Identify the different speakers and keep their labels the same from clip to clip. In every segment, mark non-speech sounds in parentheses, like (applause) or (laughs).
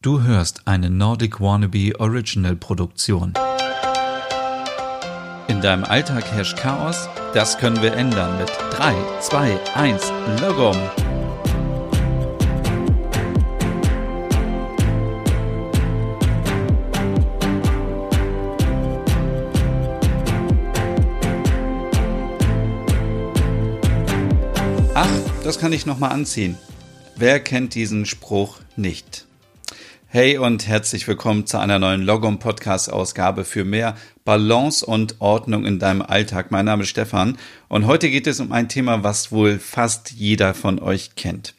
Speaker 1: Du hörst eine Nordic Wannabe Original Produktion. In deinem Alltag herrscht Chaos? Das können wir ändern mit 3, 2, 1, Logom. Ach, das kann ich nochmal anziehen. Wer kennt diesen Spruch nicht? Hey und herzlich willkommen zu einer neuen Logom Podcast Ausgabe für mehr Balance und Ordnung in deinem Alltag. Mein Name ist Stefan und heute geht es um ein Thema, was wohl fast jeder von euch kennt.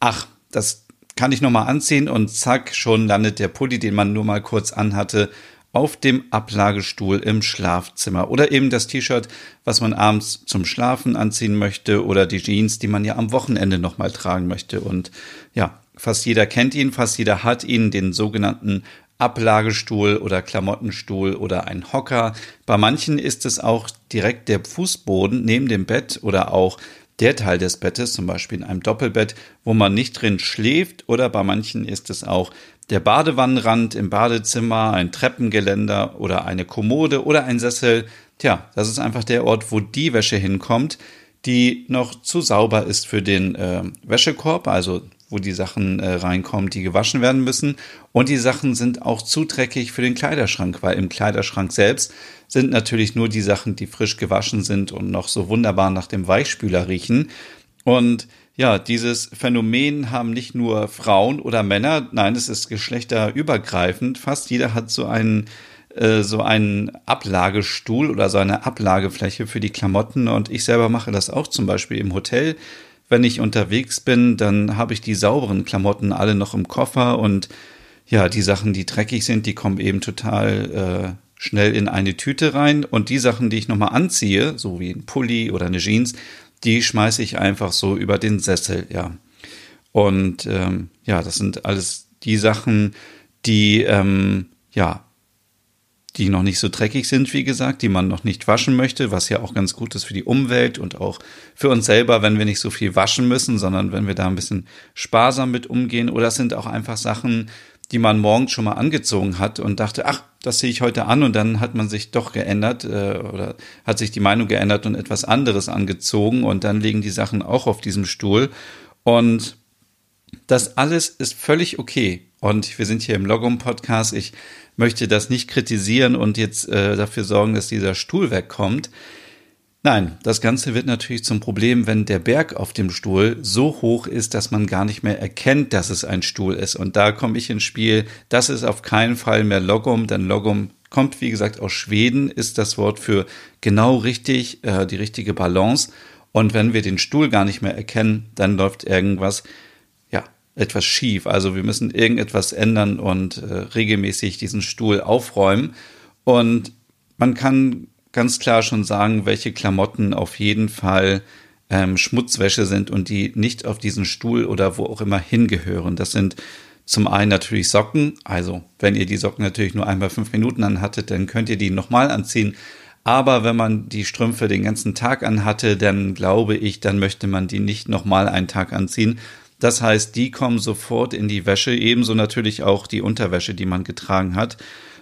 Speaker 1: Ach, das kann ich nochmal anziehen und zack, schon landet der Pulli, den man nur mal kurz anhatte, auf dem Ablagestuhl im Schlafzimmer oder eben das T-Shirt, was man abends zum Schlafen anziehen möchte oder die Jeans, die man ja am Wochenende nochmal tragen möchte. Und ja, fast jeder kennt ihn, fast jeder hat ihn, den sogenannten Ablagestuhl oder Klamottenstuhl oder ein Hocker. Bei manchen ist es auch direkt der Fußboden neben dem Bett oder auch der Teil des Bettes, zum Beispiel in einem Doppelbett, wo man nicht drin schläft, oder bei manchen ist es auch der Badewannenrand im Badezimmer, ein Treppengeländer oder eine Kommode oder ein Sessel. Tja, das ist einfach der Ort, wo die Wäsche hinkommt, die noch zu sauber ist für den äh, Wäschekorb, also wo die Sachen äh, reinkommen, die gewaschen werden müssen. Und die Sachen sind auch zu dreckig für den Kleiderschrank, weil im Kleiderschrank selbst sind natürlich nur die Sachen, die frisch gewaschen sind und noch so wunderbar nach dem Weichspüler riechen. Und ja, dieses Phänomen haben nicht nur Frauen oder Männer, nein, es ist geschlechterübergreifend. Fast jeder hat so einen äh, so einen Ablagestuhl oder so eine Ablagefläche für die Klamotten und ich selber mache das auch zum Beispiel im Hotel. Wenn ich unterwegs bin, dann habe ich die sauberen Klamotten alle noch im Koffer und ja, die Sachen, die dreckig sind, die kommen eben total äh, schnell in eine Tüte rein und die Sachen, die ich nochmal anziehe, so wie ein Pulli oder eine Jeans, die schmeiße ich einfach so über den Sessel, ja. Und ähm, ja, das sind alles die Sachen, die ähm, ja, die noch nicht so dreckig sind, wie gesagt, die man noch nicht waschen möchte, was ja auch ganz gut ist für die Umwelt und auch für uns selber, wenn wir nicht so viel waschen müssen, sondern wenn wir da ein bisschen sparsam mit umgehen. Oder es sind auch einfach Sachen, die man morgens schon mal angezogen hat und dachte, ach, das sehe ich heute an und dann hat man sich doch geändert äh, oder hat sich die Meinung geändert und etwas anderes angezogen und dann liegen die Sachen auch auf diesem Stuhl und das alles ist völlig okay und wir sind hier im Logum Podcast. Ich möchte das nicht kritisieren und jetzt äh, dafür sorgen, dass dieser Stuhl wegkommt. Nein, das Ganze wird natürlich zum Problem, wenn der Berg auf dem Stuhl so hoch ist, dass man gar nicht mehr erkennt, dass es ein Stuhl ist. Und da komme ich ins Spiel. Das ist auf keinen Fall mehr Logum, denn Logum kommt, wie gesagt, aus Schweden, ist das Wort für genau richtig, äh, die richtige Balance. Und wenn wir den Stuhl gar nicht mehr erkennen, dann läuft irgendwas, etwas schief. Also wir müssen irgendetwas ändern und äh, regelmäßig diesen Stuhl aufräumen. Und man kann ganz klar schon sagen, welche Klamotten auf jeden Fall ähm, Schmutzwäsche sind und die nicht auf diesen Stuhl oder wo auch immer hingehören. Das sind zum einen natürlich Socken. Also, wenn ihr die Socken natürlich nur einmal fünf Minuten anhattet, dann könnt ihr die nochmal anziehen. Aber wenn man die Strümpfe den ganzen Tag anhatte, dann glaube ich, dann möchte man die nicht nochmal einen Tag anziehen. Das heißt, die kommen sofort in die Wäsche, ebenso natürlich auch die Unterwäsche, die man getragen hat.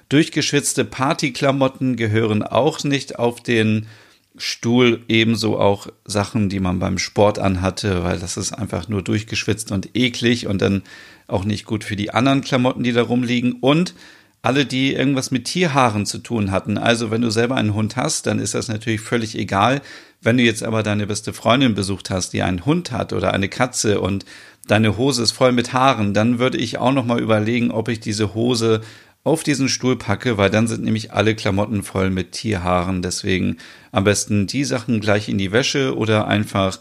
Speaker 1: Durchgeschwitzte Partyklamotten gehören auch nicht auf den Stuhl, ebenso auch Sachen, die man beim Sport anhatte, weil das ist einfach nur durchgeschwitzt und eklig und dann auch nicht gut für die anderen Klamotten, die da rumliegen. Und alle, die irgendwas mit Tierhaaren zu tun hatten. Also wenn du selber einen Hund hast, dann ist das natürlich völlig egal. Wenn du jetzt aber deine beste Freundin besucht hast, die einen Hund hat oder eine Katze und deine Hose ist voll mit Haaren, dann würde ich auch noch mal überlegen, ob ich diese Hose auf diesen Stuhl packe, weil dann sind nämlich alle Klamotten voll mit Tierhaaren. Deswegen am besten die Sachen gleich in die Wäsche oder einfach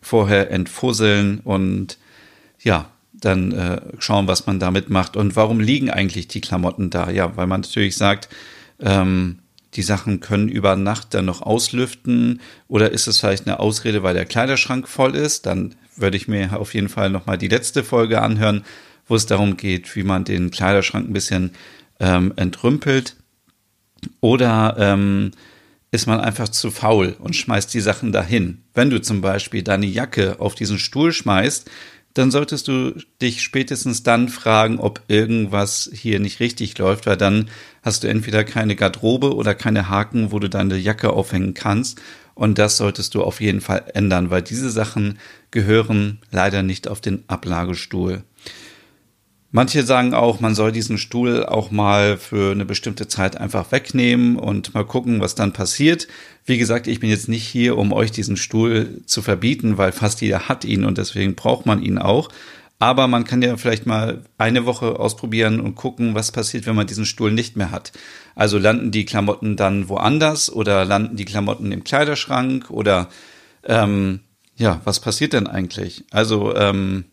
Speaker 1: vorher entfusseln und ja, dann äh, schauen, was man damit macht. Und warum liegen eigentlich die Klamotten da? Ja, weil man natürlich sagt, ähm, die Sachen können über Nacht dann noch auslüften oder ist es vielleicht eine Ausrede, weil der Kleiderschrank voll ist? Dann würde ich mir auf jeden Fall nochmal die letzte Folge anhören, wo es darum geht, wie man den Kleiderschrank ein bisschen ähm, entrümpelt. Oder ähm, ist man einfach zu faul und schmeißt die Sachen dahin. Wenn du zum Beispiel deine Jacke auf diesen Stuhl schmeißt, dann solltest du dich spätestens dann fragen, ob irgendwas hier nicht richtig läuft, weil dann hast du entweder keine Garderobe oder keine Haken, wo du deine Jacke aufhängen kannst. Und das solltest du auf jeden Fall ändern, weil diese Sachen gehören leider nicht auf den Ablagestuhl. Manche sagen auch, man soll diesen Stuhl auch mal für eine bestimmte Zeit einfach wegnehmen und mal gucken, was dann passiert. Wie gesagt, ich bin jetzt nicht hier, um euch diesen Stuhl zu verbieten, weil fast jeder hat ihn und deswegen braucht man ihn auch. Aber man kann ja vielleicht mal eine Woche ausprobieren und gucken, was passiert, wenn man diesen Stuhl nicht mehr hat. Also landen die Klamotten dann woanders oder landen die Klamotten im Kleiderschrank oder ähm, ja, was passiert denn eigentlich? Also ähm,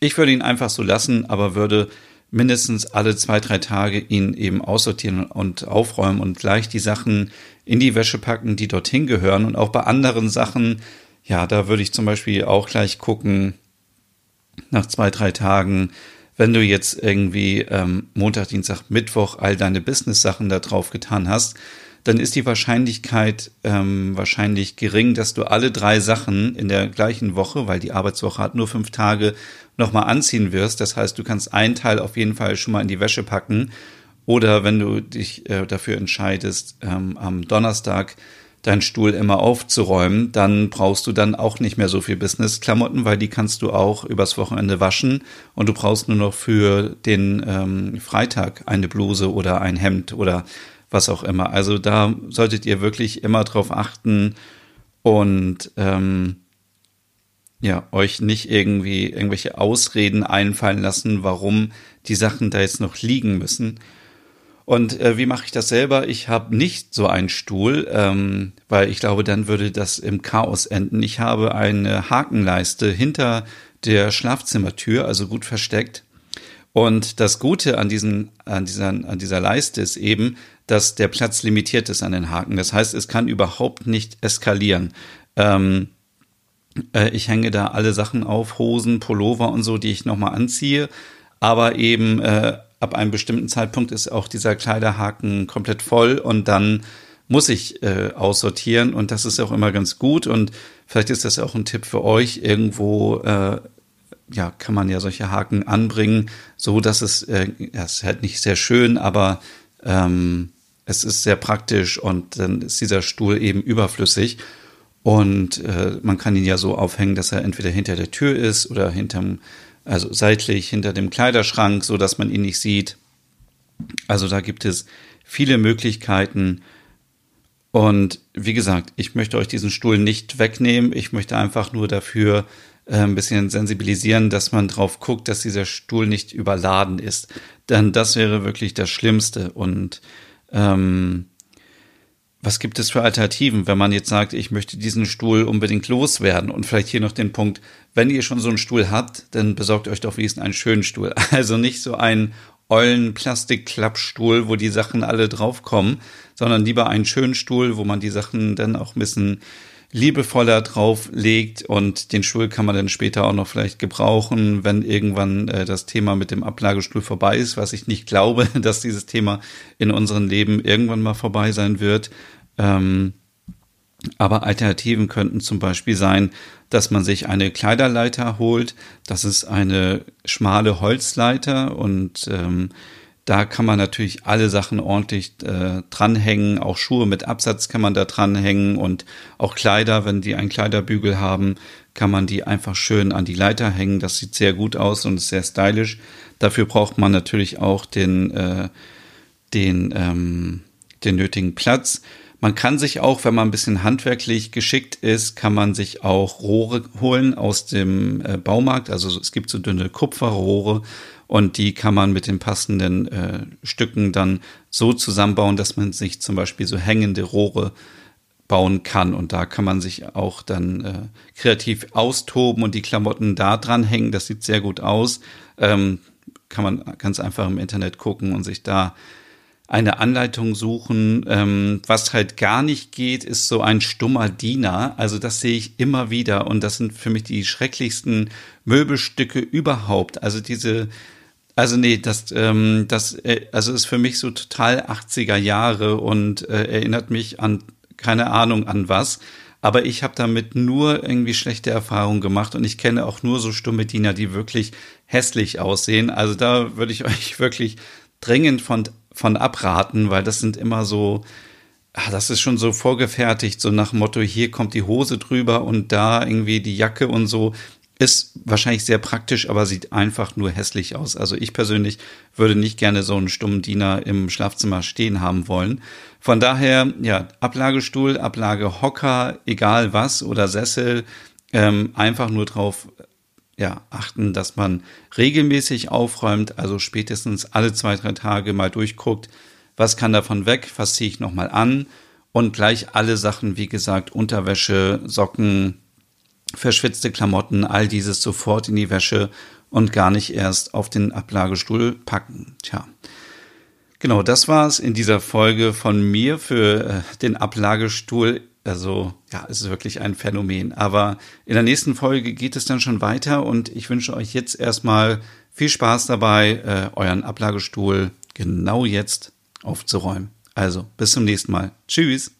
Speaker 1: ich würde ihn einfach so lassen, aber würde mindestens alle zwei, drei Tage ihn eben aussortieren und aufräumen und gleich die Sachen in die Wäsche packen, die dorthin gehören. Und auch bei anderen Sachen, ja, da würde ich zum Beispiel auch gleich gucken, nach zwei, drei Tagen, wenn du jetzt irgendwie ähm, Montag, Dienstag, Mittwoch all deine Business-Sachen da drauf getan hast, dann ist die Wahrscheinlichkeit ähm, wahrscheinlich gering, dass du alle drei Sachen in der gleichen Woche, weil die Arbeitswoche hat nur fünf Tage, nochmal anziehen wirst. Das heißt, du kannst einen Teil auf jeden Fall schon mal in die Wäsche packen. Oder wenn du dich äh, dafür entscheidest, ähm, am Donnerstag deinen Stuhl immer aufzuräumen, dann brauchst du dann auch nicht mehr so viel Business-Klamotten, weil die kannst du auch übers Wochenende waschen und du brauchst nur noch für den ähm, Freitag eine Bluse oder ein Hemd oder was auch immer. Also da solltet ihr wirklich immer drauf achten und ähm, ja, euch nicht irgendwie irgendwelche Ausreden einfallen lassen, warum die Sachen da jetzt noch liegen müssen. Und äh, wie mache ich das selber? Ich habe nicht so einen Stuhl, ähm, weil ich glaube, dann würde das im Chaos enden. Ich habe eine Hakenleiste hinter der Schlafzimmertür, also gut versteckt. Und das Gute an, diesen, an, dieser, an dieser Leiste ist eben, dass der Platz limitiert ist an den Haken. Das heißt, es kann überhaupt nicht eskalieren. Ähm, äh, ich hänge da alle Sachen auf, Hosen, Pullover und so, die ich nochmal anziehe. Aber eben äh, ab einem bestimmten Zeitpunkt ist auch dieser Kleiderhaken komplett voll und dann muss ich äh, aussortieren und das ist auch immer ganz gut und vielleicht ist das auch ein Tipp für euch. Irgendwo äh, ja kann man ja solche Haken anbringen, so dass es äh, ja, ist halt nicht sehr schön, aber ähm, es ist sehr praktisch und dann ist dieser Stuhl eben überflüssig. Und äh, man kann ihn ja so aufhängen, dass er entweder hinter der Tür ist oder hinterm, also seitlich hinter dem Kleiderschrank, so dass man ihn nicht sieht. Also da gibt es viele Möglichkeiten. Und wie gesagt, ich möchte euch diesen Stuhl nicht wegnehmen. Ich möchte einfach nur dafür äh, ein bisschen sensibilisieren, dass man drauf guckt, dass dieser Stuhl nicht überladen ist. Denn das wäre wirklich das Schlimmste. Und ähm, was gibt es für Alternativen, wenn man jetzt sagt, ich möchte diesen Stuhl unbedingt loswerden? Und vielleicht hier noch den Punkt, wenn ihr schon so einen Stuhl habt, dann besorgt euch doch wenigstens einen schönen Stuhl. (laughs) Also nicht so einen ollen Plastikklappstuhl, wo die Sachen alle draufkommen, sondern lieber einen schönen Stuhl, wo man die Sachen dann auch ein bisschen liebevoller drauflegt und den Stuhl kann man dann später auch noch vielleicht gebrauchen, wenn irgendwann äh, das Thema mit dem Ablagestuhl vorbei ist, was ich nicht glaube, (laughs) dass dieses Thema in unserem Leben irgendwann mal vorbei sein wird. Ähm, aber Alternativen könnten zum Beispiel sein, dass man sich eine Kleiderleiter holt. Das ist eine schmale Holzleiter und ähm, da kann man natürlich alle Sachen ordentlich äh, dranhängen. Auch Schuhe mit Absatz kann man da dranhängen und auch Kleider, wenn die einen Kleiderbügel haben, kann man die einfach schön an die Leiter hängen. Das sieht sehr gut aus und ist sehr stylisch. Dafür braucht man natürlich auch den, äh, den, ähm, den nötigen Platz. Man kann sich auch, wenn man ein bisschen handwerklich geschickt ist, kann man sich auch Rohre holen aus dem äh, Baumarkt. Also es gibt so dünne Kupferrohre und die kann man mit den passenden äh, Stücken dann so zusammenbauen, dass man sich zum Beispiel so hängende Rohre bauen kann. Und da kann man sich auch dann äh, kreativ austoben und die Klamotten da dran hängen. Das sieht sehr gut aus. Ähm, kann man ganz einfach im Internet gucken und sich da eine Anleitung suchen. Ähm, was halt gar nicht geht, ist so ein stummer Diener. Also das sehe ich immer wieder und das sind für mich die schrecklichsten Möbelstücke überhaupt. Also diese, also nee, das, ähm, das, äh, also ist für mich so total 80er Jahre und äh, erinnert mich an keine Ahnung an was. Aber ich habe damit nur irgendwie schlechte Erfahrungen gemacht und ich kenne auch nur so stumme Diener, die wirklich hässlich aussehen. Also da würde ich (laughs) euch wirklich dringend von, von abraten, weil das sind immer so, ach, das ist schon so vorgefertigt, so nach Motto, hier kommt die Hose drüber und da irgendwie die Jacke und so. Ist wahrscheinlich sehr praktisch, aber sieht einfach nur hässlich aus. Also ich persönlich würde nicht gerne so einen stummen Diener im Schlafzimmer stehen haben wollen. Von daher, ja, Ablagestuhl, Ablagehocker, egal was oder Sessel, ähm, einfach nur drauf ja, achten, dass man regelmäßig aufräumt, also spätestens alle zwei, drei Tage mal durchguckt, was kann davon weg, was ziehe ich nochmal an und gleich alle Sachen, wie gesagt, Unterwäsche, Socken, verschwitzte Klamotten, all dieses sofort in die Wäsche und gar nicht erst auf den Ablagestuhl packen. Tja. Genau, das war's in dieser Folge von mir für äh, den Ablagestuhl. Also, ja, es ist wirklich ein Phänomen. Aber in der nächsten Folge geht es dann schon weiter und ich wünsche euch jetzt erstmal viel Spaß dabei, äh, euren Ablagestuhl genau jetzt aufzuräumen. Also, bis zum nächsten Mal. Tschüss.